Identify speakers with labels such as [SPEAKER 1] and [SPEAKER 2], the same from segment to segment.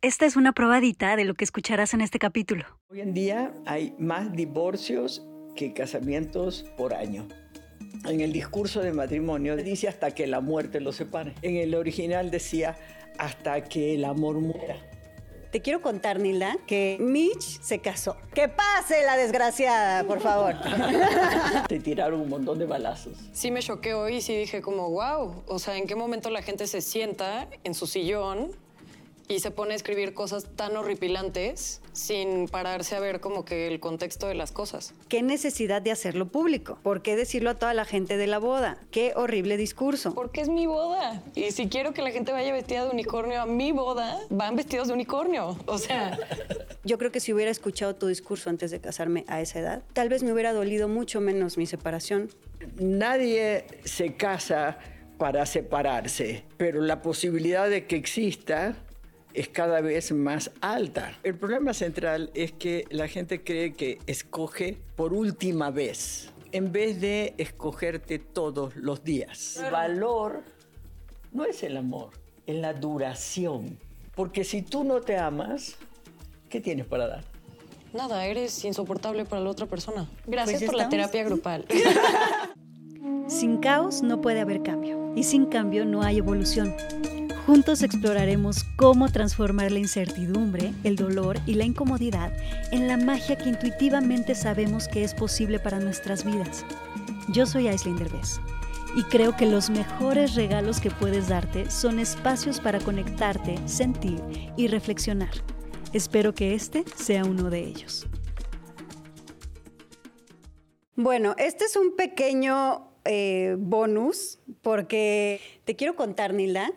[SPEAKER 1] Esta es una probadita de lo que escucharás en este capítulo.
[SPEAKER 2] Hoy en día hay más divorcios que casamientos por año. En el discurso de matrimonio dice hasta que la muerte los separe. En el original decía hasta que el amor muera.
[SPEAKER 3] Te quiero contar, Nilda, que Mitch se casó. ¡Que pase la desgraciada, por favor!
[SPEAKER 2] Te tiraron un montón de balazos.
[SPEAKER 4] Sí me choqué hoy y sí dije como, wow, o sea, ¿en qué momento la gente se sienta en su sillón y se pone a escribir cosas tan horripilantes sin pararse a ver como que el contexto de las cosas.
[SPEAKER 3] ¿Qué necesidad de hacerlo público? ¿Por qué decirlo a toda la gente de la boda? ¡Qué horrible discurso!
[SPEAKER 4] Porque es mi boda. Y si quiero que la gente vaya vestida de unicornio a mi boda, van vestidos de unicornio. O sea...
[SPEAKER 3] Yo creo que si hubiera escuchado tu discurso antes de casarme a esa edad, tal vez me hubiera dolido mucho menos mi separación.
[SPEAKER 2] Nadie se casa para separarse, pero la posibilidad de que exista es cada vez más alta. El problema central es que la gente cree que escoge por última vez, en vez de escogerte todos los días. El valor no es el amor, es la duración. Porque si tú no te amas, ¿qué tienes para dar?
[SPEAKER 4] Nada, eres insoportable para la otra persona. Gracias
[SPEAKER 3] Pues
[SPEAKER 4] por la terapia grupal.
[SPEAKER 1] Sin caos no puede haber cambio y sin cambio no hay evolución. Juntos exploraremos cómo transformar la incertidumbre, el dolor y la incomodidad en la magia que intuitivamente sabemos que es posible para nuestras vidas. Yo soy Aislinn Derbez y creo que los mejores regalos que puedes darte son espacios para conectarte, sentir y reflexionar. Espero que este sea uno de ellos.
[SPEAKER 3] Bueno, este es un pequeño eh, bonus porque te quiero contar, Nilda,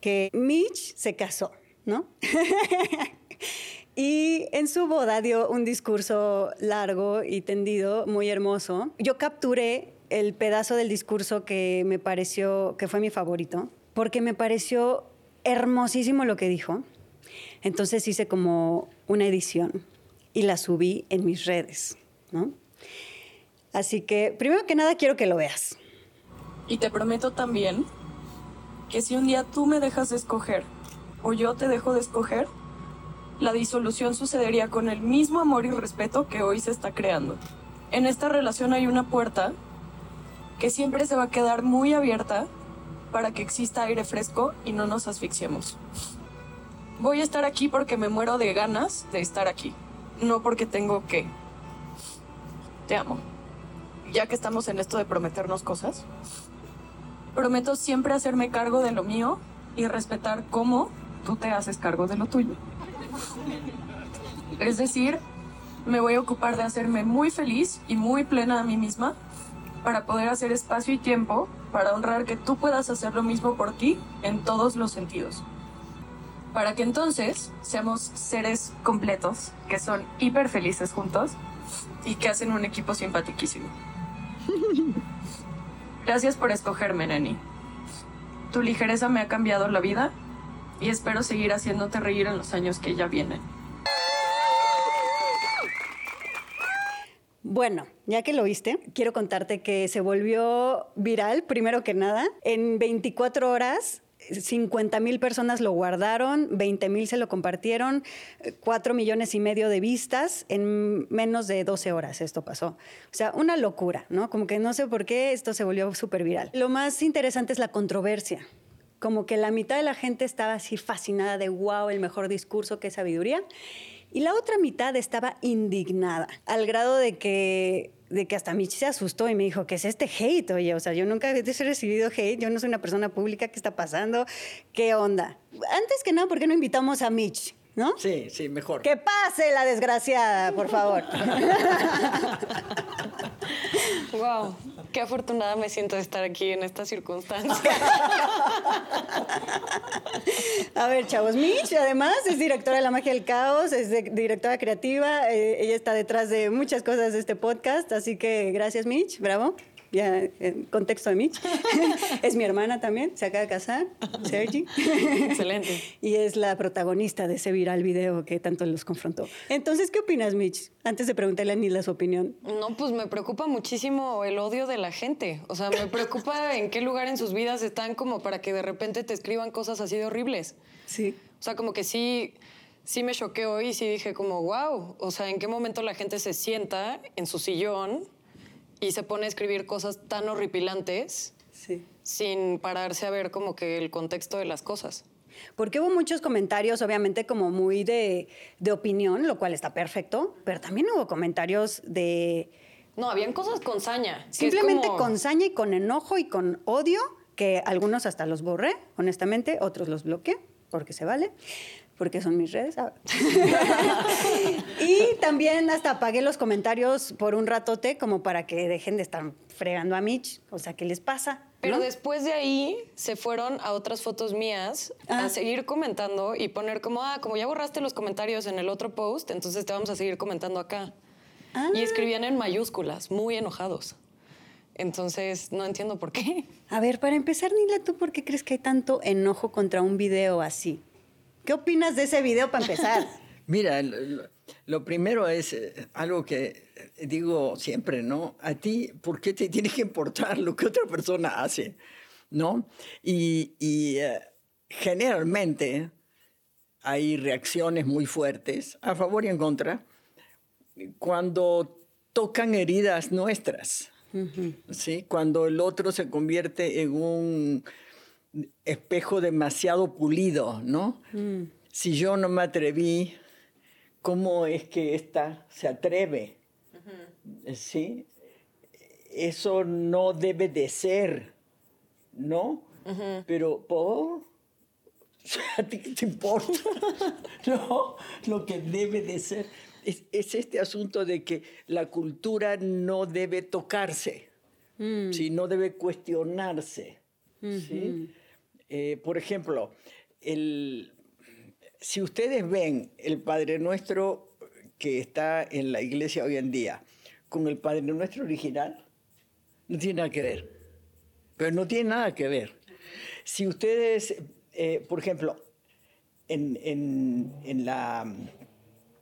[SPEAKER 3] que Mitch se casó, ¿no? y en su boda dio un discurso largo y tendido, muy hermoso. Yo capturé el pedazo del discurso que me pareció, que fue mi favorito, porque me pareció hermosísimo lo que dijo. Entonces hice como una edición y la subí en mis redes, ¿no? Así que, primero que nada, quiero que lo veas.
[SPEAKER 5] Y te prometo también que si un día tú me dejas de escoger o yo te dejo de escoger, la disolución sucedería con el mismo amor y respeto que hoy se está creando. En esta relación hay una puerta que siempre se va a quedar muy abierta para que exista aire fresco y no nos asfixiemos. Voy a estar aquí porque me muero de ganas de estar aquí, no porque tengo que. Te amo. Ya que estamos en esto de prometernos cosas, prometo siempre hacerme cargo de lo mío y respetar cómo tú te haces cargo de lo tuyo. Es decir, me voy a ocupar de hacerme muy feliz y muy plena a mí misma para poder hacer espacio y tiempo para honrar que tú puedas hacer lo mismo por ti en todos los sentidos. Para que entonces seamos seres completos, que son hiper felices juntos y que hacen un equipo simpatiquísimo. Gracias por escogerme, Neni. Tu ligereza me ha cambiado la vida y espero seguir haciéndote reír en los años que ya vienen.
[SPEAKER 3] Bueno, ya que lo viste, quiero contarte que se volvió viral, primero que nada. En 24 horas, 50 mil personas lo guardaron, 20 mil se lo compartieron, 4 millones y medio de vistas en menos de 12 horas esto pasó. O sea, una locura, ¿no? Como que no sé por qué esto se volvió súper viral. Lo más interesante es la controversia. Como que la mitad de la gente estaba así fascinada de wow, el mejor discurso, qué sabiduría. Y la otra mitad estaba indignada, al grado de que, de que hasta Mitch se asustó y me dijo, ¿qué es este hate? Oye, o sea, yo nunca he recibido hate, yo no soy una persona pública, ¿qué está pasando? ¿Qué onda? Antes que nada, ¿por qué no invitamos a Mitch? ¿No?
[SPEAKER 2] Sí, sí, mejor.
[SPEAKER 3] Que pase la desgraciada, por favor.
[SPEAKER 4] wow, qué afortunada me siento de estar aquí en esta circunstancia.
[SPEAKER 3] A ver, chavos, Mitch además es directora de La Magia del Caos, es de- directora creativa, eh, ella está detrás de muchas cosas de este podcast, así que gracias Mitch, bravo. Ya, en contexto de Mitch. es mi hermana también, se acaba de casar, Sergi.
[SPEAKER 4] Excelente.
[SPEAKER 3] y es la protagonista de ese viral video que tanto los confrontó. Entonces, ¿qué opinas, Mitch? Antes de preguntarle a Nila su opinión.
[SPEAKER 4] No, pues me preocupa muchísimo el odio de la gente. O sea, me preocupa en qué lugar en sus vidas están como para que de repente te escriban cosas así de horribles.
[SPEAKER 3] Sí.
[SPEAKER 4] O sea, como que sí, sí me choqueó y sí dije como, wow, o sea, ¿en qué momento la gente se sienta en su sillón y se pone a escribir cosas tan horripilantes
[SPEAKER 3] Sí.
[SPEAKER 4] sin pararse a ver como que el contexto de las cosas?
[SPEAKER 3] Porque hubo muchos comentarios, obviamente, como muy de, de opinión, lo cual está perfecto, pero también hubo comentarios de
[SPEAKER 4] No, habían cosas con saña.
[SPEAKER 3] simplemente
[SPEAKER 4] como-
[SPEAKER 3] con saña y con enojo y con odio, que algunos hasta los borré, honestamente, otros los bloqueé, porque se vale, porque son mis redes. ah. y también hasta apagué los comentarios por un ratote, como para que dejen de estar fregando a Mitch. O sea, ¿qué les pasa?
[SPEAKER 4] Pero
[SPEAKER 3] ¿No?
[SPEAKER 4] después de ahí se fueron a otras fotos mías
[SPEAKER 3] Ah.
[SPEAKER 4] a seguir comentando y poner como, ah, como ya borraste los comentarios en el otro post, entonces te vamos a seguir comentando acá.
[SPEAKER 3] Ah.
[SPEAKER 4] Y escribían en mayúsculas, muy enojados. Entonces, no entiendo por qué.
[SPEAKER 3] A ver, para empezar, Nila, ¿tú por qué crees que hay tanto enojo contra un video así? ¿Qué opinas de ese video para empezar?
[SPEAKER 2] Mira, lo, lo primero es eh, algo que eh, digo siempre, ¿no? A ti, ¿por qué te tiene que importar lo que otra persona hace? ¿No? Y, y, eh, generalmente hay reacciones muy fuertes, a favor y en contra, cuando tocan heridas nuestras. ¿sí? Cuando el otro se convierte en un espejo demasiado pulido, ¿no? Si yo no me atreví, ¿cómo es que ésta se atreve? ¿Sí? Eso no debe de ser, ¿no? Pero por... ¿A ti qué te importa? no, lo que debe de ser es, es este asunto de que la cultura no debe tocarse, ¿sí? no debe cuestionarse. ¿sí? Eh, por ejemplo, el, si ustedes ven el Padre Nuestro que está en la iglesia hoy en día con el Padre Nuestro original, no tiene nada que ver. Pero no tiene nada que ver. Si ustedes, eh, por ejemplo, en, en- en la,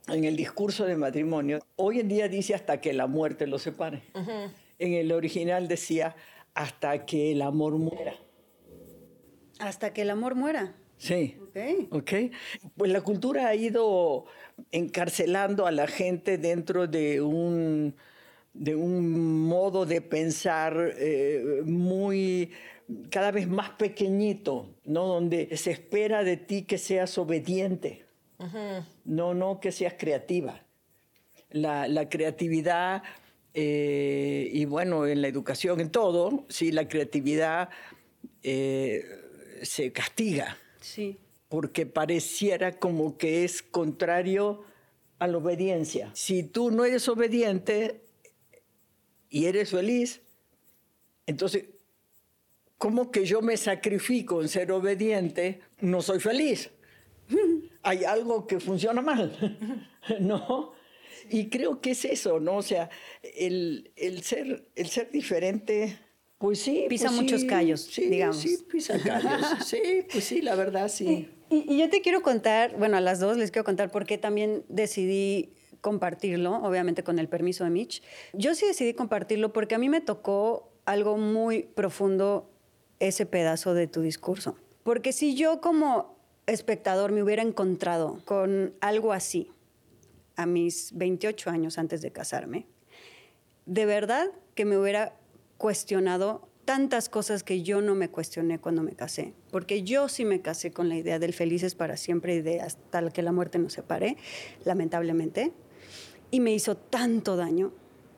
[SPEAKER 2] en el discurso de matrimonio, hoy en día dice hasta que la muerte los separe. En el original decía hasta que el amor muera.
[SPEAKER 3] Hasta que el amor muera.
[SPEAKER 2] Sí.
[SPEAKER 3] Ok.
[SPEAKER 2] ¿Ok? Pues la cultura ha ido encarcelando a la gente dentro de un, de un modo de pensar eh, muy cada vez más pequeñito, ¿no? Donde se espera de ti que seas obediente, no, no que seas creativa. La, la creatividad, eh, y bueno, en la educación, en todo, sí, la creatividad eh, se castiga
[SPEAKER 3] Sí.
[SPEAKER 2] porque pareciera como que es contrario a la obediencia. Si tú no eres obediente y eres feliz, entonces, ¿cómo que yo me sacrifico en ser obediente? No soy feliz. Hay algo que funciona mal, ¿no? Y creo que es eso, ¿no? O sea, el, el ser, el ser diferente, pues sí.
[SPEAKER 3] Pisa
[SPEAKER 2] pues
[SPEAKER 3] muchos
[SPEAKER 2] sí,
[SPEAKER 3] callos,
[SPEAKER 2] sí,
[SPEAKER 3] digamos.
[SPEAKER 2] Sí, pisa callos. Sí, pues sí, la verdad, sí.
[SPEAKER 3] Y, y yo te quiero contar, bueno, a las dos les quiero contar por qué también decidí compartirlo, obviamente con el permiso de Mitch. Yo sí decidí compartirlo porque a mí me tocó algo muy profundo ese pedazo de tu discurso. Porque si yo como espectador me hubiera encontrado con algo así a mis 28 años antes de casarme, de verdad que me hubiera cuestionado tantas cosas que yo no me cuestioné cuando me casé, porque yo sí me casé con la idea del felices para siempre y de hasta que la muerte nos separe, lamentablemente, y me hizo tanto daño.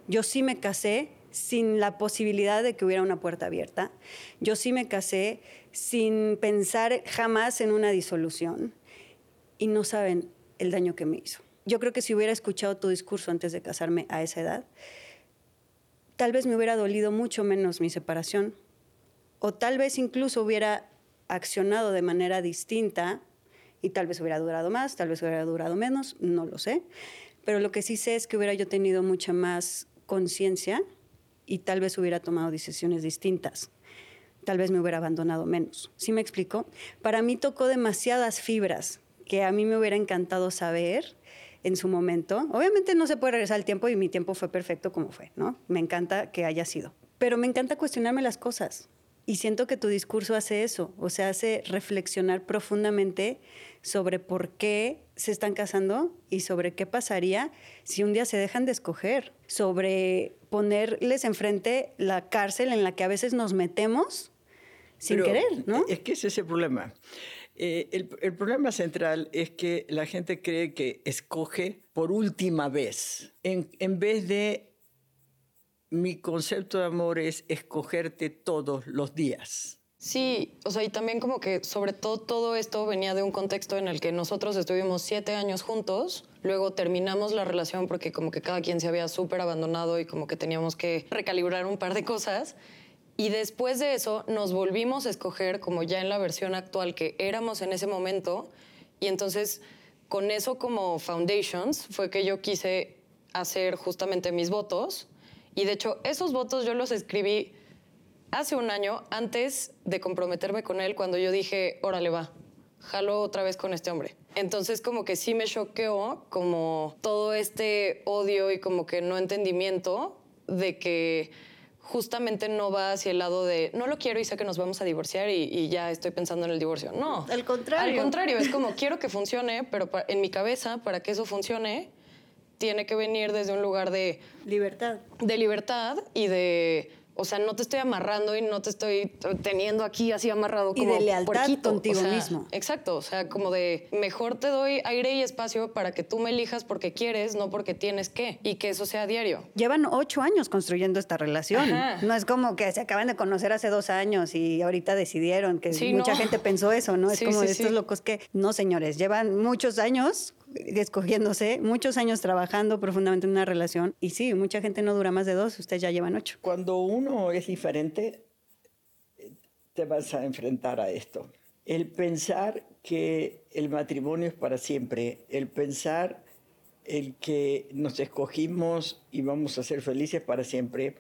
[SPEAKER 3] Yo sí me casé sin la posibilidad de que hubiera una puerta abierta. Yo sí me casé sin pensar jamás en una disolución y no saben el daño que me hizo. Yo creo que si hubiera escuchado tu discurso antes de casarme a esa edad, tal vez me hubiera dolido mucho menos mi separación o tal vez incluso hubiera accionado de manera distinta y tal vez hubiera durado más, tal vez hubiera durado menos, no lo sé. Pero lo que sí sé es que hubiera yo tenido mucha más conciencia y tal vez hubiera tomado decisiones distintas. Tal vez me hubiera abandonado menos. ¿Sí me explico? Para mí tocó demasiadas fibras que a mí me hubiera encantado saber en su momento. Obviamente no se puede regresar el tiempo y mi tiempo fue perfecto como fue, ¿no? Me encanta que haya sido. Pero me encanta cuestionarme las cosas. Y siento que tu discurso hace eso, o sea, hace reflexionar profundamente sobre por qué se están casando y sobre qué pasaría si un día se dejan de escoger, sobre ponerles enfrente la cárcel en la que a veces nos metemos sin querer, ¿no?
[SPEAKER 2] Es que ese es el problema. Eh, el, el, problema central es que la gente cree que escoge por última vez, en, en vez de mi concepto de amor es escogerte todos los días.
[SPEAKER 4] Sí, o sea, y también como que sobre todo todo esto venía de un contexto en el que nosotros estuvimos siete años juntos, luego terminamos la relación porque como que cada quien se había súper abandonado y como que teníamos que recalibrar un par de cosas. Y después de eso nos volvimos a escoger como ya en la versión actual que éramos en ese momento. Y entonces con eso como foundations fue que yo quise hacer justamente mis votos y de hecho, esos votos yo los escribí hace un año antes de comprometerme con él, cuando yo dije, órale va, jalo otra vez con este hombre. Entonces como que sí me choqueó como todo este odio y como que no entendimiento de que justamente no va hacia el lado de no lo quiero y sé que nos vamos a divorciar y, ya estoy pensando en el divorcio. No.
[SPEAKER 3] Al contrario.
[SPEAKER 4] Al contrario, es como quiero que funcione, pero en mi cabeza, para que eso funcione, tiene que venir desde un lugar de...
[SPEAKER 3] Libertad.
[SPEAKER 4] De libertad y de... O sea, no te estoy amarrando y no te estoy teniendo aquí así amarrado como
[SPEAKER 3] Y de lealtad contigo mismo.
[SPEAKER 4] Exacto, o sea, como de mejor te doy aire y espacio para que tú me elijas porque quieres, no porque tienes que, y que eso sea diario.
[SPEAKER 3] Llevan ocho años construyendo esta relación. No es como que se acaban de conocer hace dos años y ahorita decidieron, que mucha gente pensó eso, ¿no? Es como de estos locos que, no señores, llevan muchos años escogiéndose, muchos años trabajando profundamente en una relación y sí, mucha gente no dura más de dos, ustedes ya llevan ocho.
[SPEAKER 2] Cuando uno es diferente, te vas a enfrentar a esto. El pensar que el matrimonio es para siempre, el pensar el que nos escogimos y vamos a ser felices para siempre,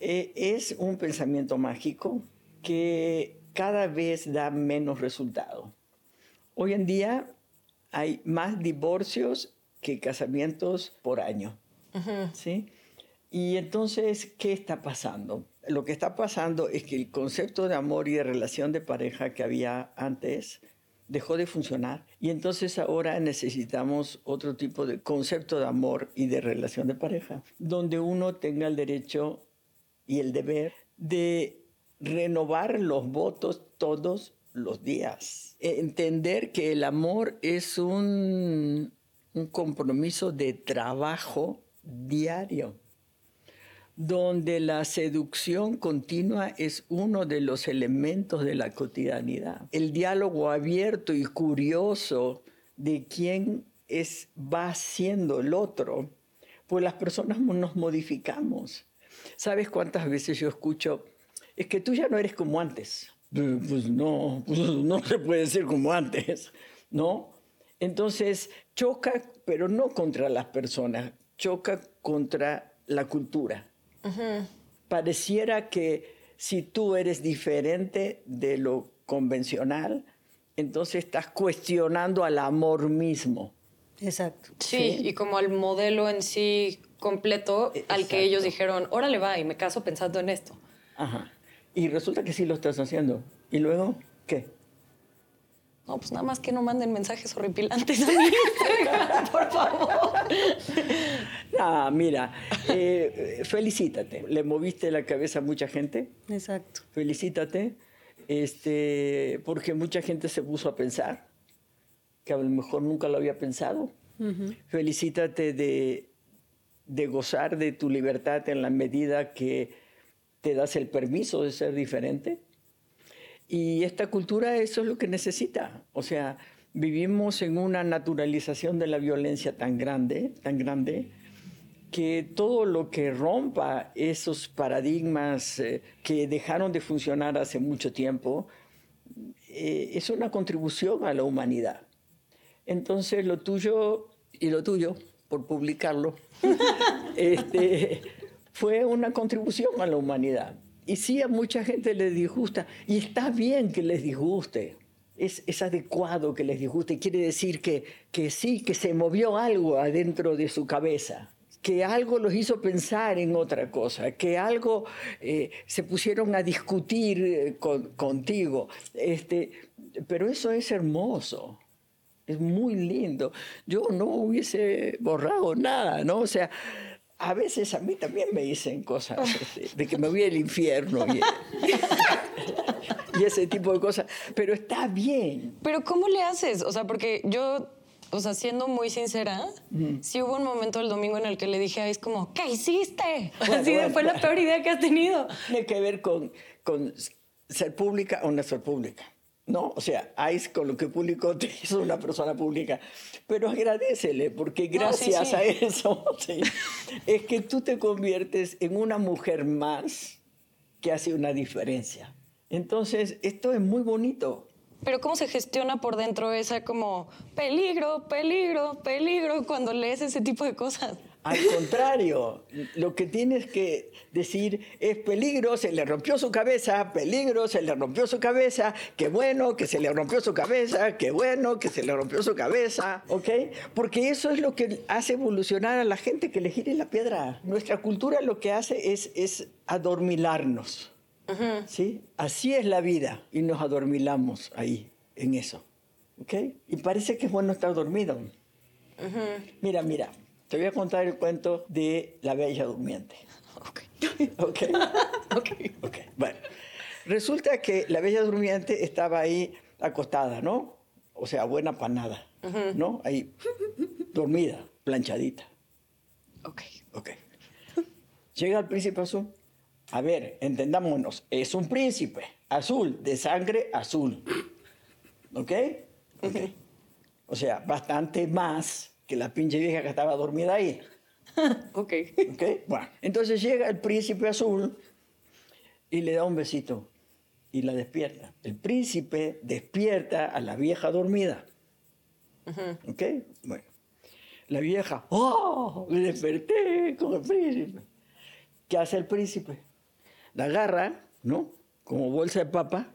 [SPEAKER 2] eh, es un pensamiento mágico que cada vez da menos resultado. Hoy en día hay más divorcios que casamientos por año. ¿sí? Y entonces, ¿qué está pasando? Lo que está pasando es que el concepto de amor y de relación de pareja que había antes dejó de funcionar y entonces ahora necesitamos otro tipo de concepto de amor y de relación de pareja, donde uno tenga el derecho y el deber de renovar los votos todos los días. Entender que el amor es un, un compromiso de trabajo diario, donde la seducción continua es uno de los elementos de la cotidianidad. El diálogo abierto y curioso de quién es, va siendo el otro, pues las personas nos modificamos. ¿Sabes cuántas veces yo escucho? Es que tú ya no eres como antes. Pues no, pues no se puede decir como antes, ¿no? Entonces choca, pero no contra las personas, choca contra la cultura. Pareciera que si tú eres diferente de lo convencional, entonces estás cuestionando al amor mismo.
[SPEAKER 3] Exacto.
[SPEAKER 4] Sí, y como al modelo en sí completo al que ellos dijeron, órale va, y me caso pensando en esto.
[SPEAKER 2] Ajá. Y resulta que sí lo estás haciendo. ¿Y luego qué?
[SPEAKER 4] No, pues nada más que no manden mensajes horripilantes a mí, por favor.
[SPEAKER 2] Ah, mira, eh, felicítate. Le moviste la cabeza a mucha gente.
[SPEAKER 3] Exacto.
[SPEAKER 2] Felicítate, este, porque mucha gente se puso a pensar, que a lo mejor nunca lo había pensado. Felicítate de, de gozar de tu libertad en la medida que te das el permiso de ser diferente. Y esta cultura eso es lo que necesita. O sea, vivimos en una naturalización de la violencia tan grande, tan grande, que todo lo que rompa esos paradigmas eh, que dejaron de funcionar hace mucho tiempo eh, es una contribución a la humanidad. Entonces lo tuyo y lo tuyo, por publicarlo, este, fue una contribución a la humanidad. Y sí, a mucha gente les disgusta, y está bien que les disguste. Es, es, adecuado que les disguste, quiere decir que, que sí, que se movió algo adentro de su cabeza, que algo los hizo pensar en otra cosa, que algo eh, se pusieron a discutir eh, contigo. Este, pero eso es hermoso, es muy lindo. Yo no hubiese borrado nada, ¿no? O sea, a veces a mí también me dicen cosas este, de que me voy al infierno y, y, ese tipo de cosas, pero está bien.
[SPEAKER 4] Pero ¿cómo le haces? O sea, porque yo o sea, siendo muy sincera, sí hubo un momento el domingo en el que le dije a es como, ¿qué hiciste? Así fue la peor idea que has tenido.
[SPEAKER 2] Tiene que ver con, con ser pública o no ser pública. ¿No? O sea, Ice con lo que publicó te hizo una persona pública. Pero agradecele, porque gracias a eso es que tú te conviertes en una mujer más que hace una diferencia. Entonces, esto es muy bonito.
[SPEAKER 4] Pero ¿cómo se gestiona por dentro esa como peligro, peligro, peligro cuando lees ese tipo de cosas?
[SPEAKER 2] Al contrario, lo que tienes que decir es peligro, se le rompió su cabeza, peligro, se le rompió su cabeza, qué bueno que se le rompió su cabeza, qué bueno que se le rompió su cabeza, ¿ok? Porque eso es lo que hace evolucionar a la gente que le gire la piedra. Nuestra cultura lo que hace es, es adormilarnos, ¿sí? Así es la vida y nos adormilamos ahí, en eso, ¿ok? Y parece que es bueno estar dormido. Mira, mira. Te voy a contar el cuento de la Bella Durmiente. Ok. Ok. ok. Ok. Bueno, resulta que la Bella Durmiente estaba ahí acostada, ¿no? O sea, buena panada, ¿no? Ahí, dormida, planchadita.
[SPEAKER 4] Ok.
[SPEAKER 2] Ok. Llega el príncipe azul. A ver, entendámonos, es un príncipe azul, de sangre azul. ¿Ok? Ok. O sea, bastante más que la pinche vieja que estaba dormida ahí.
[SPEAKER 4] ok.
[SPEAKER 2] Ok, bueno. Entonces llega el príncipe azul y le da un besito y la despierta. El príncipe despierta a la vieja dormida. ¿Ok? Bueno. La vieja, ¡oh! Me desperté con el príncipe. ¿Qué hace el príncipe? La agarra, ¿no? Como bolsa de papa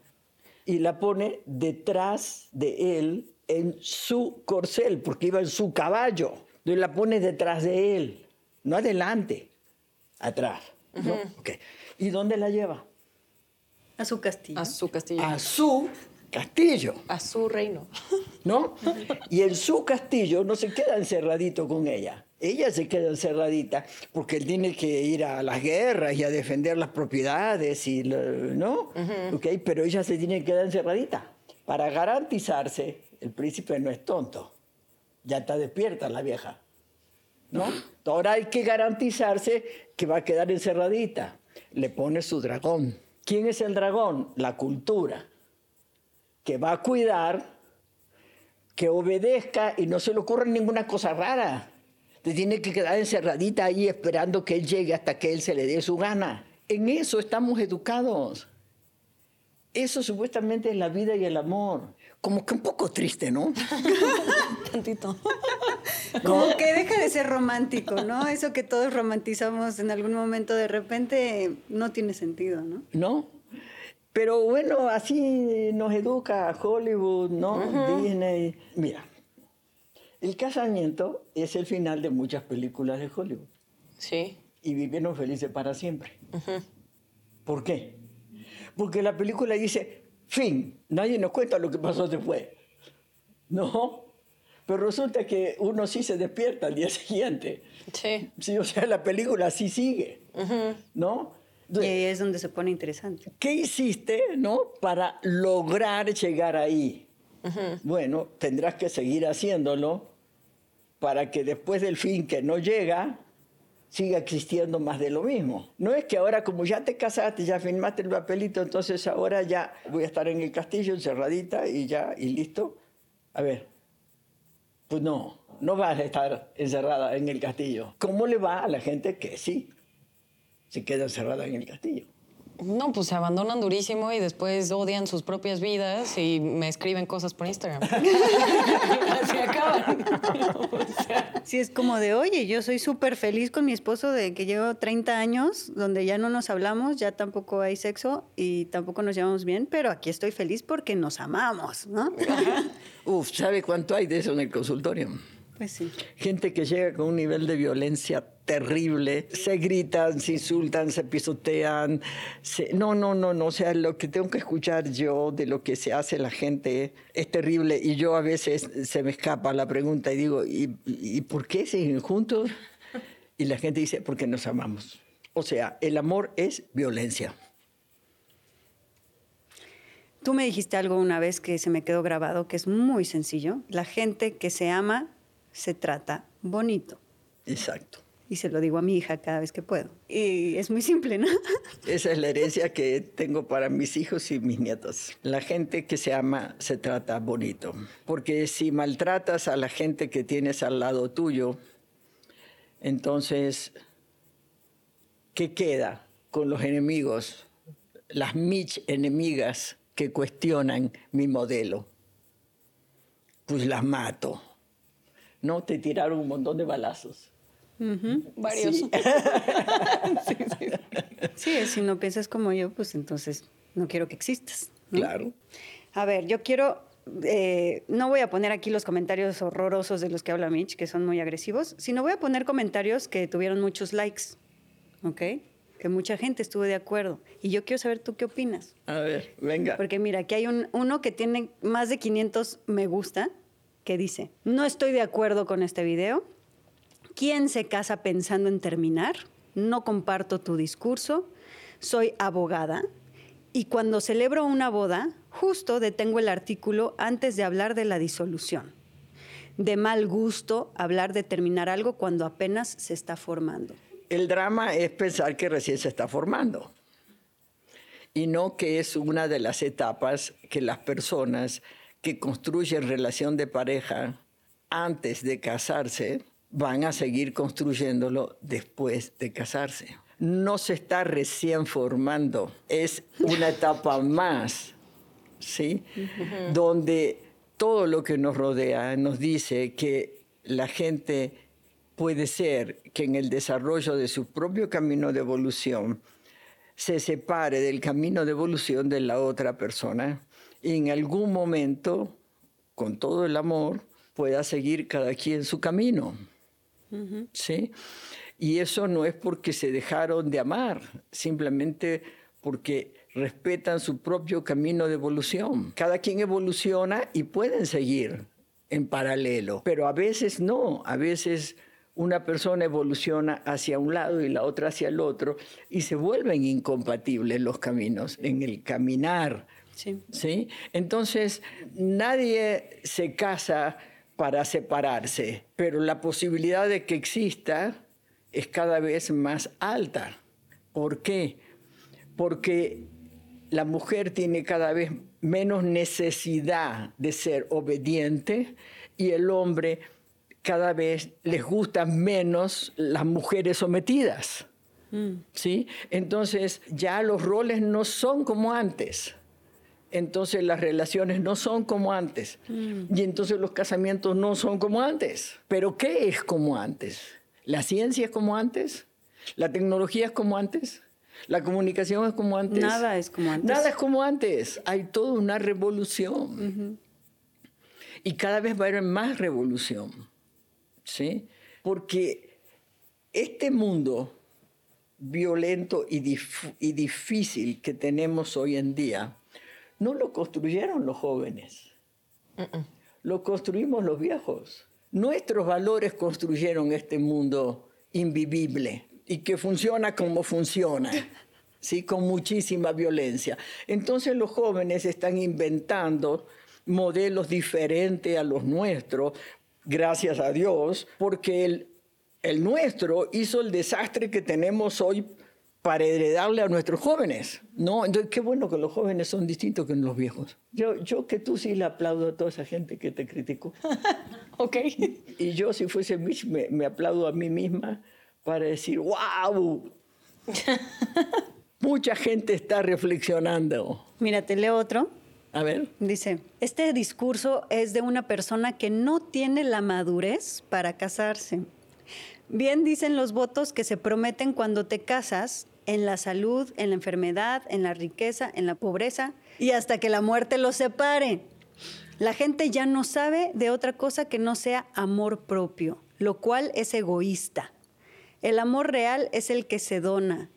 [SPEAKER 2] y la pone detrás de él en su corcel, porque iba en su caballo. Entonces la pone detrás de él, no adelante, atrás. ¿Y dónde la lleva?
[SPEAKER 3] A su castillo.
[SPEAKER 4] A su castillo.
[SPEAKER 2] A su castillo.
[SPEAKER 4] A su reino.
[SPEAKER 2] ¿No? Y en su castillo no se queda encerradito con ella. Ella se queda encerradita porque él tiene que ir a las guerras y a defender las propiedades, y ¿no? Pero ella se tiene que quedar encerradita para garantizarse el príncipe no es tonto. Ya está despierta la vieja. ¿No? Ahora hay que garantizarse que va a quedar encerradita. Le pone su dragón. ¿Quién es el dragón? La cultura. Que va a cuidar, que obedezca y no se le ocurra ninguna cosa rara. Te tiene que quedar encerradita ahí esperando que él llegue hasta que él se le dé su gana. En eso estamos educados. Eso supuestamente es la vida y el amor como que un poco triste, ¿no?
[SPEAKER 4] Tantito.
[SPEAKER 3] Como que deja de ser romántico, ¿no? Eso que todos romantizamos en algún momento de repente no tiene sentido, ¿no?
[SPEAKER 2] No. Pero bueno, así nos educa Hollywood, ¿no? Disney. Mira, el casamiento es el final de muchas películas de Hollywood.
[SPEAKER 4] Sí.
[SPEAKER 2] Y vivieron felices para siempre. ¿Por qué? Porque la película dice, Fin, nadie nos cuenta lo que pasó después. ¿No? Pero resulta que uno sí se despierta al día siguiente.
[SPEAKER 4] Sí.
[SPEAKER 2] Sí, o sea, la película sí sigue. ¿No?
[SPEAKER 3] y ahí es donde se pone interesante.
[SPEAKER 2] ¿Qué hiciste, no? Para lograr llegar ahí. Bueno, tendrás que seguir haciéndolo para que después del fin que no llega, siga existiendo más de lo mismo. No es que ahora como ya te casaste, ya firmaste el papelito, entonces ahora ya voy a estar en el castillo encerradita y ya, y listo. A ver, pues no, no vas a estar encerrada en el castillo. ¿Cómo le va a la gente que sí se queda encerrada en el castillo?
[SPEAKER 4] No, pues se abandonan durísimo y después odian sus propias vidas y me escriben cosas por Instagram. Así acaban.
[SPEAKER 3] Sí, es como de, oye, yo soy súper feliz con mi esposo de que llevo 30 años, donde ya no nos hablamos, ya tampoco hay sexo y tampoco nos llevamos bien, pero aquí estoy feliz porque nos amamos, ¿no?
[SPEAKER 2] Uf, ¿sabe cuánto hay de eso en el consultorio?
[SPEAKER 3] Pues sí.
[SPEAKER 2] Gente que llega con un nivel de violencia terrible, se gritan, se insultan, se pisotean. se- No, no, no, no. O sea, lo que tengo que escuchar yo de lo que se hace la gente es terrible. Y yo a veces se me escapa la pregunta y digo, ¿y, y por qué siguen juntos? Y la gente dice, porque nos amamos. O sea, el amor es violencia.
[SPEAKER 3] Tú me dijiste algo una vez que se me quedó grabado, que es muy sencillo. La gente que se ama se trata bonito.
[SPEAKER 2] Exacto.
[SPEAKER 3] Y se lo digo a mi hija cada vez que puedo. Y es muy simple, ¿no?
[SPEAKER 2] Esa es la herencia que tengo para mis hijos y mis nietos. La gente que se ama se trata bonito. Porque si maltratas a la gente que tienes al lado tuyo, entonces, ¿qué queda con los enemigos? Las mich enemigas que cuestionan mi modelo. Pues las mato. No, te tiraron un montón de balazos.
[SPEAKER 4] Varios.
[SPEAKER 2] Sí.
[SPEAKER 3] Sí, si no piensas como yo, pues entonces no quiero que existas. ¿no?
[SPEAKER 2] Claro.
[SPEAKER 3] A ver, yo quiero. eh, no voy a poner aquí los comentarios horrorosos de los que habla Mitch, que son muy agresivos, sino voy a poner comentarios que tuvieron muchos likes, ¿ok? Que mucha gente estuvo de acuerdo. Y yo quiero saber tú qué opinas.
[SPEAKER 2] A ver, venga.
[SPEAKER 3] Porque mira, aquí hay un, uno que tiene más de 500 me gusta, que dice, no estoy de acuerdo con este video. ¿Quién se casa pensando en terminar? No comparto tu discurso. Soy abogada. Y cuando celebro una boda, justo detengo el artículo antes de hablar de la disolución. De mal gusto hablar de terminar algo cuando apenas se está formando.
[SPEAKER 2] El drama es pensar que recién se está formando y no que es una de las etapas que las personas que construyen relación de pareja antes de casarse van a seguir construyéndolo después de casarse. No se está recién formando, es una etapa más, ¿sí? Donde todo lo que nos rodea nos dice que la gente puede ser que en el desarrollo de su propio camino de evolución se separe del camino de evolución de la otra persona y en algún momento, con todo el amor, pueda seguir cada quien su camino. ¿Sí? Y eso no es porque se dejaron de amar, simplemente porque respetan su propio camino de evolución. Cada quien evoluciona y pueden seguir en paralelo, pero a veces no, a veces una persona evoluciona hacia un lado y la otra hacia el otro y se vuelven incompatibles los caminos en el caminar.
[SPEAKER 3] Sí.
[SPEAKER 2] ¿sí? Entonces, nadie se casa para separarse, pero la posibilidad de que exista es cada vez más alta. ¿Por qué? Porque la mujer tiene cada vez menos necesidad de ser obediente y el hombre cada vez les gustan menos las mujeres sometidas. ¿Sí? Entonces ya los roles no son como antes. Entonces las relaciones no son como antes. Y entonces los casamientos no son como antes. Pero ¿qué es como antes? ¿La ciencia es como antes? ¿La tecnología es como antes? ¿La comunicación es como antes?
[SPEAKER 3] Nada es como antes.
[SPEAKER 2] Nada es como antes. Hay toda una revolución. Y cada vez va a haber más revolución. ¿Sí? Porque este mundo violento y difícil que tenemos hoy en día, no lo construyeron los jóvenes, lo construimos los viejos. Nuestros valores construyeron este mundo invivible y que funciona como funciona, ¿sí? con muchísima violencia. Entonces los jóvenes están inventando modelos diferentes a los nuestros, gracias a Dios, porque el, el nuestro hizo el desastre que tenemos hoy para heredarle a nuestros jóvenes. ¿no? Entonces, qué bueno que los jóvenes son distintos que los viejos. Yo, yo que tú sí le aplaudo a toda esa gente que te criticó.
[SPEAKER 4] Ok.
[SPEAKER 2] Y yo, si fuese Mitch, me, me aplaudo a mí misma para decir, wow, mucha gente está reflexionando.
[SPEAKER 3] Mira, te leo otro.
[SPEAKER 2] A ver,
[SPEAKER 3] Dice, este discurso es de una persona que no tiene la madurez para casarse. Bien dicen los votos que se prometen cuando te casas en la salud, en la enfermedad, en la riqueza, en la pobreza y hasta que la muerte los separe. La gente ya no sabe de otra cosa que no sea amor propio, lo cual es egoísta. El amor real es el que se dona,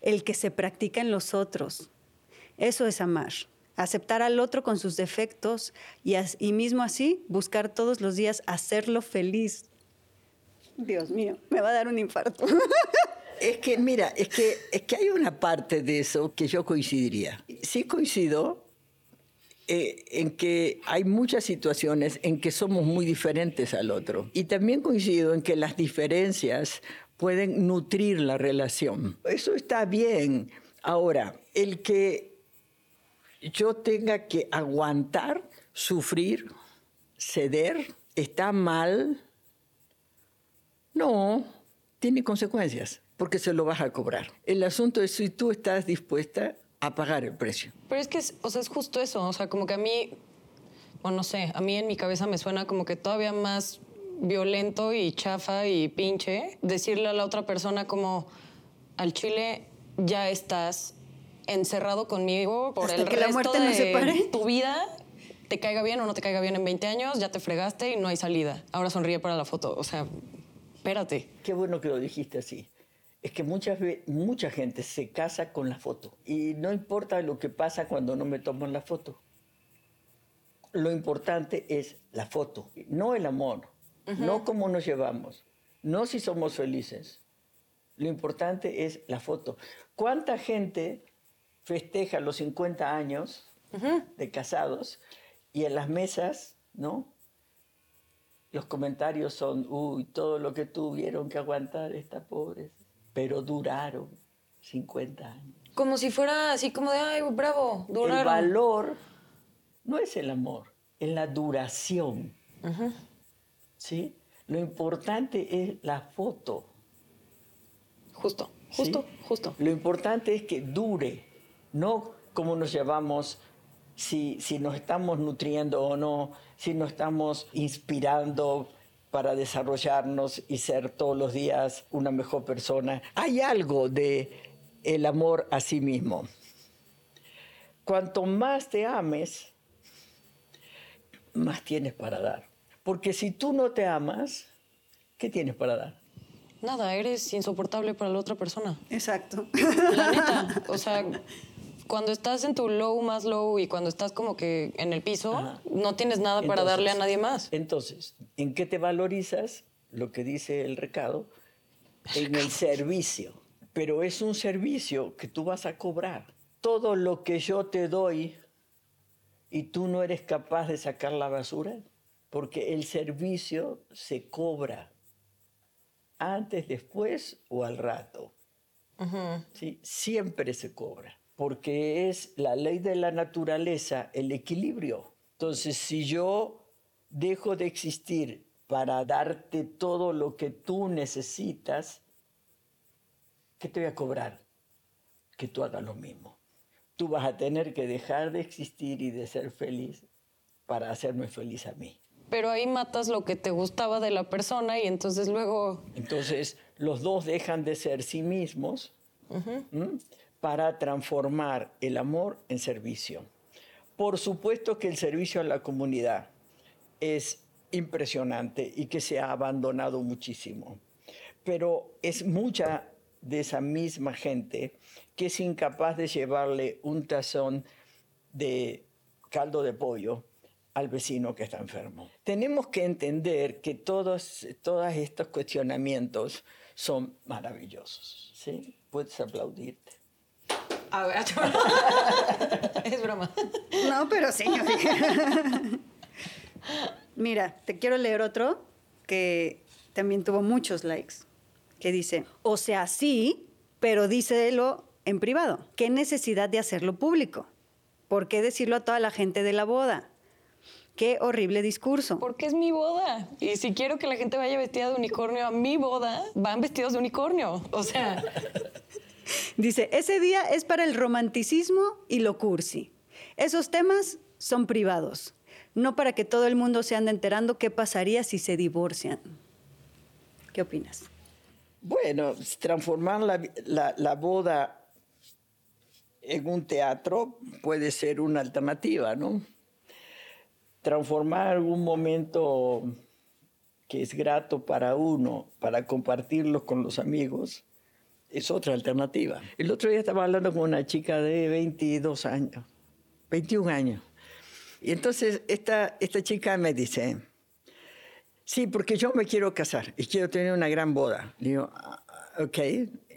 [SPEAKER 3] el que se practica en los otros. Eso es amar. Aceptar al otro con sus defectos y, y mismo así buscar todos los días hacerlo feliz. Dios mío, me va a dar un infarto.
[SPEAKER 2] Es que, mira, es que, es que hay una parte de eso que yo coincidiría. Sí coincido eh, en que hay muchas situaciones en que somos muy diferentes al otro. Y también coincido en que las diferencias pueden nutrir la relación. Eso está bien. Ahora, el que yo tenga que aguantar, sufrir, ceder, está mal. No, tiene consecuencias, porque se lo vas a cobrar. El asunto es si tú estás dispuesta a pagar el precio.
[SPEAKER 4] Pero es que, o sea, es justo eso. O sea, como que a mí, bueno, no sé, a mí en mi cabeza me suena como que todavía más violento y chafa y pinche decirle a la otra persona como al chile ya estás encerrado conmigo por el
[SPEAKER 3] que
[SPEAKER 4] resto
[SPEAKER 3] la muerte
[SPEAKER 4] de
[SPEAKER 3] nos separe.
[SPEAKER 4] tu vida. Te caiga bien o no te caiga bien en 20 años, ya te fregaste y no hay salida. Ahora sonríe para la foto. O sea, espérate.
[SPEAKER 2] Qué bueno que lo dijiste así. Es que muchas mucha gente se casa con la foto y no importa lo que pasa cuando no me toman la foto. Lo importante es la foto, no el amor, no cómo nos llevamos, no si somos felices. Lo importante es la foto. ¿Cuánta gente festeja los 50 años de casados y en las mesas, ¿no? Los comentarios son, uy, todo lo que tuvieron que aguantar estas pobres, pero duraron 50 años.
[SPEAKER 4] Como si fuera así como de, ay, bravo,
[SPEAKER 2] El
[SPEAKER 4] duraron.
[SPEAKER 2] valor no es el amor, es la duración. ¿Sí? Lo importante es la foto.
[SPEAKER 4] Justo,
[SPEAKER 2] ¿sí?
[SPEAKER 4] justo, justo.
[SPEAKER 2] Lo importante es que dure, no cómo nos llevamos, si, si nos estamos nutriendo o no, si nos estamos inspirando para desarrollarnos y ser todos los días una mejor persona. Hay algo de el amor a sí mismo. Cuanto más te ames, más tienes para dar. Porque si tú no te amas, ¿qué tienes para dar?
[SPEAKER 4] Nada, eres insoportable para la otra persona.
[SPEAKER 3] Exacto.
[SPEAKER 4] La neta. O sea, cuando estás en tu low más low y cuando estás como que en el piso,
[SPEAKER 2] Ajá.
[SPEAKER 4] no tienes nada para darle a
[SPEAKER 2] Entonces-
[SPEAKER 4] nadie más.
[SPEAKER 2] Entonces, ¿en qué te valorizas? Lo que dice el recado, en el servicio. Pero es un servicio que tú vas a cobrar. Todo lo que yo te doy y tú no eres capaz de sacar la basura, porque el servicio se cobra antes, después o al rato. ¿sí? Siempre se cobra, porque es la ley de la naturaleza, el equilibrio. Entonces, si yo dejo de existir para darte todo lo que tú necesitas, ¿qué te voy a cobrar? Que tú hagas lo mismo. Tú vas a tener que dejar de existir y de ser feliz para hacerme feliz a mí.
[SPEAKER 4] Pero ahí matas lo que te gustaba de la persona y entonces luego
[SPEAKER 2] Entonces, los dos dejan de ser sí mismos ¿m? Para transformar el amor en servicio. Por supuesto que el servicio a la comunidad es impresionante y que se ha abandonado muchísimo, pero es mucha de esa misma gente que es incapaz de llevarle un tazón de caldo de pollo al vecino que está enfermo. Tenemos que entender que todos, todos estos cuestionamientos son maravillosos. ¿sí? Puedes aplaudirte.
[SPEAKER 4] A ver, es broma.
[SPEAKER 3] No, pero sí. Mira, te quiero leer otro que también tuvo muchos likes, que dice, o sea, sí, pero díselo en privado. ¿Qué necesidad de hacerlo público? ¿Por qué decirlo a toda la gente de la boda? Qué horrible discurso.
[SPEAKER 4] Porque es mi boda. Y si quiero que la gente vaya vestida de unicornio a mi boda, van vestidos de unicornio. O sea,
[SPEAKER 3] Dice, ese día es para el romanticismo y lo cursi. Esos temas son privados, no para que todo el mundo se ande enterando qué pasaría si se divorcian. ¿Qué opinas?
[SPEAKER 2] Bueno, transformar la, la- boda en un teatro puede ser una alternativa, ¿no? transformar algún momento que es grato para uno, para compartirlo con los amigos, es otra alternativa. El otro día estaba hablando con una chica de 22 años, 21 años. Y entonces esta, esta chica me dice, sí, porque yo me quiero casar y quiero tener una gran boda. digo, ah, ok,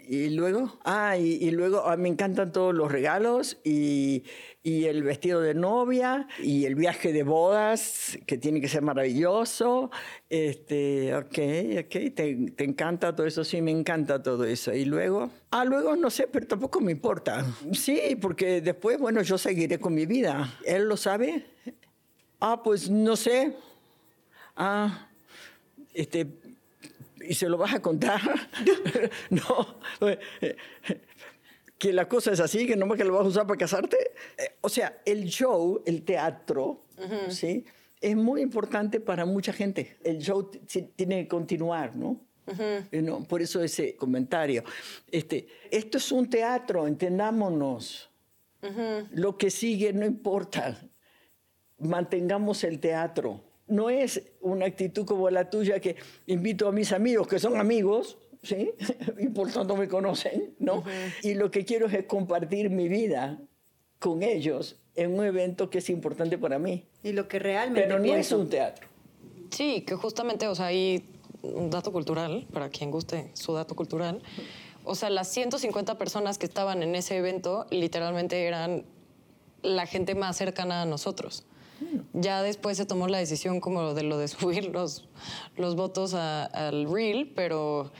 [SPEAKER 2] y luego, ah, y, luego ah, me encantan todos los regalos y, y, el vestido de novia y el viaje de bodas, que tiene que ser maravilloso. Este, ok, ok, te, te, encanta todo eso, sí, me encanta todo eso. Y luego, ah, luego no sé, pero tampoco me importa. Sí, porque después, bueno, yo seguiré con mi vida. ¿Él lo sabe? Ah, pues no sé. Ah, este, ¿Y se lo vas a contar? no. Que la cosa es así, que no más que lo vas a usar para casarte. Eh, o sea, el show, el teatro, ¿sí? Es muy importante para mucha gente. El show tiene que continuar, ¿no? ¿no? Por eso ese comentario. Este, esto es un teatro, entendámonos. Lo que sigue no importa. Mantengamos el teatro no es una actitud como la tuya que invito a mis amigos, que son amigos, ¿sí? y por tanto me conocen, ¿no? Y lo que quiero es compartir mi vida con ellos en un evento que es importante para mí.
[SPEAKER 3] Y lo que realmente
[SPEAKER 2] Pero no es un teatro.
[SPEAKER 4] Sí, que justamente, o sea, hay un dato cultural, para quien guste su dato cultural. O sea, las 150 personas que estaban en ese evento literalmente eran la gente más cercana a nosotros. Ya después se tomó la decisión como de lo de subir los, los votos al Reel, pero,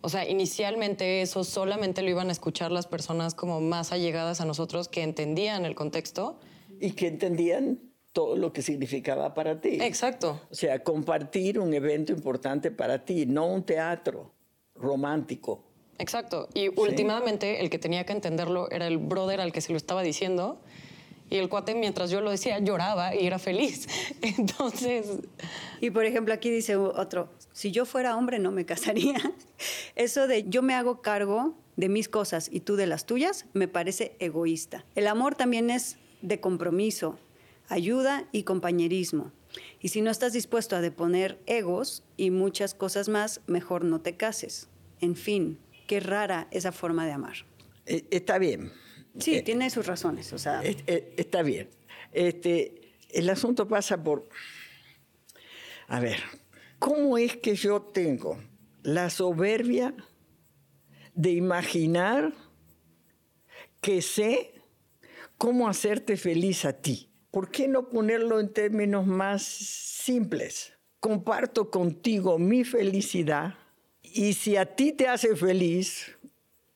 [SPEAKER 4] o sea, inicialmente eso solamente lo iban a escuchar las personas como más allegadas a nosotros que entendían el contexto.
[SPEAKER 2] Y que entendían todo lo que significaba para ti.
[SPEAKER 4] Exacto.
[SPEAKER 2] O sea, compartir un evento importante para ti, no un teatro romántico.
[SPEAKER 4] Exacto. Y últimamente el que tenía que entenderlo era el brother al que se lo estaba diciendo y el cuate, mientras yo lo decía, lloraba y era feliz. Entonces...
[SPEAKER 3] Y por ejemplo, aquí dice otro, si yo fuera hombre no me casaría. Eso de yo me hago cargo de mis cosas y tú de las tuyas, me parece egoísta. El amor también es de compromiso, ayuda y compañerismo. Y si no estás dispuesto a deponer egos y muchas cosas más, mejor no te cases. En fin, qué rara esa forma de amar.
[SPEAKER 2] Eh, está bien,
[SPEAKER 3] Sí, eh, tiene sus razones, o sea.
[SPEAKER 2] Eh, está bien. Este, el asunto pasa por. A ver, ¿cómo es que yo tengo la soberbia de imaginar que sé cómo hacerte feliz a ti? ¿Por qué no ponerlo en términos más simples? Comparto contigo mi felicidad y si a ti te hace feliz,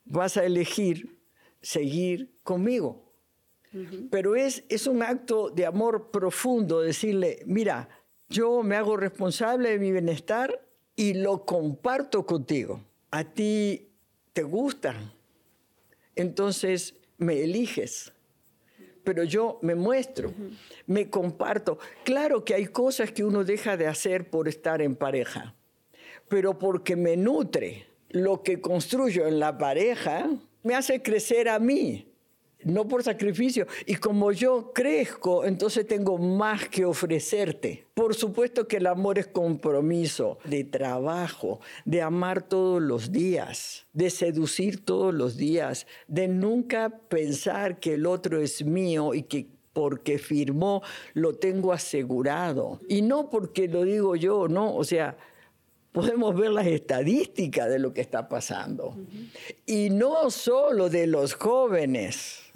[SPEAKER 2] vas a elegir seguir conmigo. Pero es, es un acto de amor profundo decirle, mira, yo me hago responsable de mi bienestar y lo comparto contigo. A ti te gusta, entonces me eliges. Pero yo me muestro, me comparto. Claro que hay cosas que uno deja de hacer por estar en pareja, pero porque me nutre lo que construyo en la pareja, me hace crecer a mí, no por sacrificio. Y como yo crezco, entonces tengo más que ofrecerte. Por supuesto que el amor es compromiso, de trabajo, de amar todos los días, de seducir todos los días, de nunca pensar que el otro es mío y que porque firmó lo tengo asegurado. Y no porque lo digo yo, no, o sea, podemos ver las estadísticas de lo que está pasando. Y no solo de los jóvenes.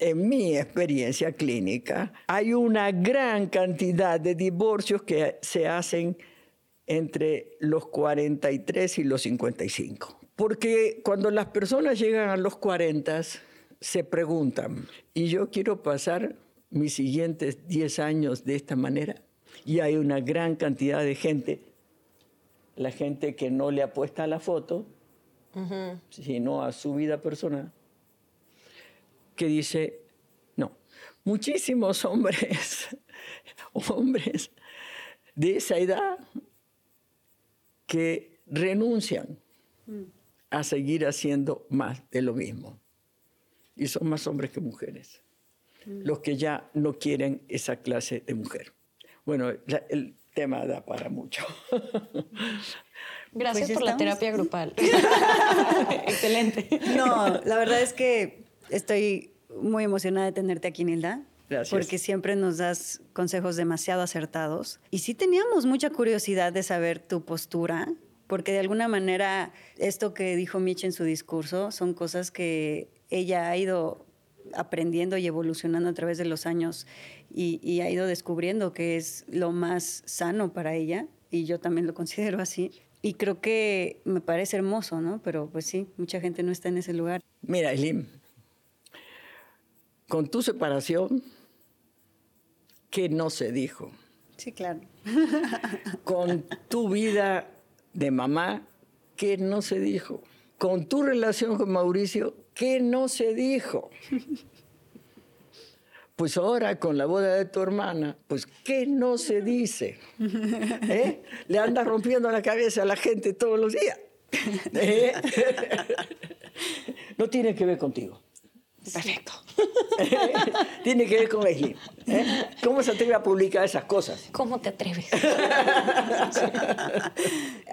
[SPEAKER 2] En mi experiencia clínica, hay una gran cantidad de divorcios que se hacen entre los 43 y los 55. Porque cuando las personas llegan a los 40, se preguntan, ¿y yo quiero pasar mis siguientes 10 años de esta manera? Y hay una gran cantidad de gente la gente que no le apuesta a la foto, sino a su vida personal, que dice, no, muchísimos hombres, hombres de esa edad que renuncian a seguir haciendo más de lo mismo. Y son más hombres que mujeres, los que ya no quieren esa clase de mujer. Bueno, el tema da para mucho.
[SPEAKER 4] Gracias pues por la terapia grupal. Excelente.
[SPEAKER 3] No, la verdad es que estoy muy emocionada de tenerte aquí, Nilda.
[SPEAKER 2] Gracias.
[SPEAKER 3] Porque siempre nos das consejos demasiado acertados. Y sí teníamos mucha curiosidad de saber tu postura, porque de alguna manera esto que dijo Mitch en su discurso son cosas que ella ha ido aprendiendo y evolucionando a través de los años y, y, ha ido descubriendo que es lo más sano para ella y yo también lo considero así. Y creo que me parece hermoso, ¿no? Pero pues sí, mucha gente no está en ese lugar.
[SPEAKER 2] Mira, Elim, con tu separación, ¿qué no se dijo?
[SPEAKER 3] Sí, claro.
[SPEAKER 2] con tu vida de mamá, ¿qué no se dijo? Con tu relación con Mauricio, ¿qué no se dijo? Pues ahora con la boda de tu hermana, pues ¿qué no se dice? ¿Eh? Le andas rompiendo la cabeza a la gente todos los días. ¿Eh? No tiene que ver contigo.
[SPEAKER 4] Perfecto.
[SPEAKER 2] Tiene que ver con Aislinn. ¿eh? ¿Cómo se atreve a publicar esas cosas?
[SPEAKER 4] ¿Cómo te atreves?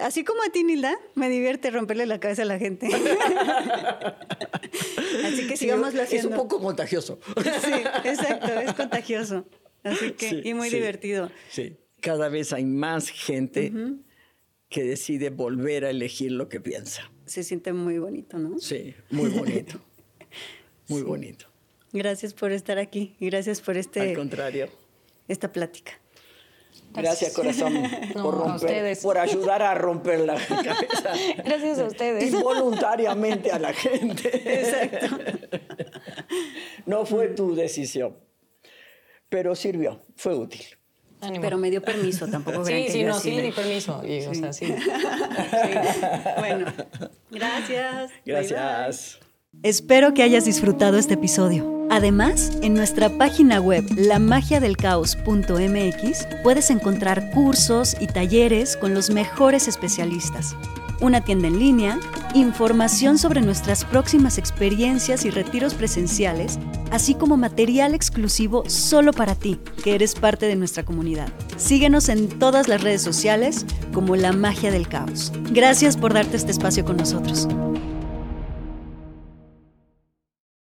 [SPEAKER 3] Así como a ti, Nilda, me divierte romperle la cabeza a la gente. Así que sigamos haciendo.
[SPEAKER 2] Es un poco contagioso.
[SPEAKER 3] Sí, exacto, es contagioso. Así que, y muy divertido.
[SPEAKER 2] Sí, cada vez hay más gente que decide volver a elegir lo que piensa.
[SPEAKER 3] Se siente muy bonito, ¿no?
[SPEAKER 2] Sí, muy bonito. Muy bonito.
[SPEAKER 3] Gracias por estar aquí y gracias por este.
[SPEAKER 2] Al contrario.
[SPEAKER 3] Esta plática.
[SPEAKER 2] Gracias, corazón, por, romper, por ayudar a romper la cabeza.
[SPEAKER 4] Gracias a ustedes.
[SPEAKER 2] Involuntariamente a la gente.
[SPEAKER 3] Exacto.
[SPEAKER 2] No fue tu decisión, pero sirvió, fue útil.
[SPEAKER 3] Pero me dio permiso, tampoco
[SPEAKER 4] Sí, sí, no, sí, ni permiso. O sea, sí.
[SPEAKER 3] Bueno, gracias.
[SPEAKER 2] Gracias.
[SPEAKER 1] Espero que hayas disfrutado este episodio. Además, en nuestra página web lamagiadelcaos.mx puedes encontrar cursos y talleres con los mejores especialistas, una tienda en línea, información sobre nuestras próximas experiencias y retiros presenciales, así como material exclusivo solo para ti, que eres parte de nuestra comunidad. Síguenos en todas las redes sociales como La Magia del Caos. Gracias por darte este espacio con nosotros.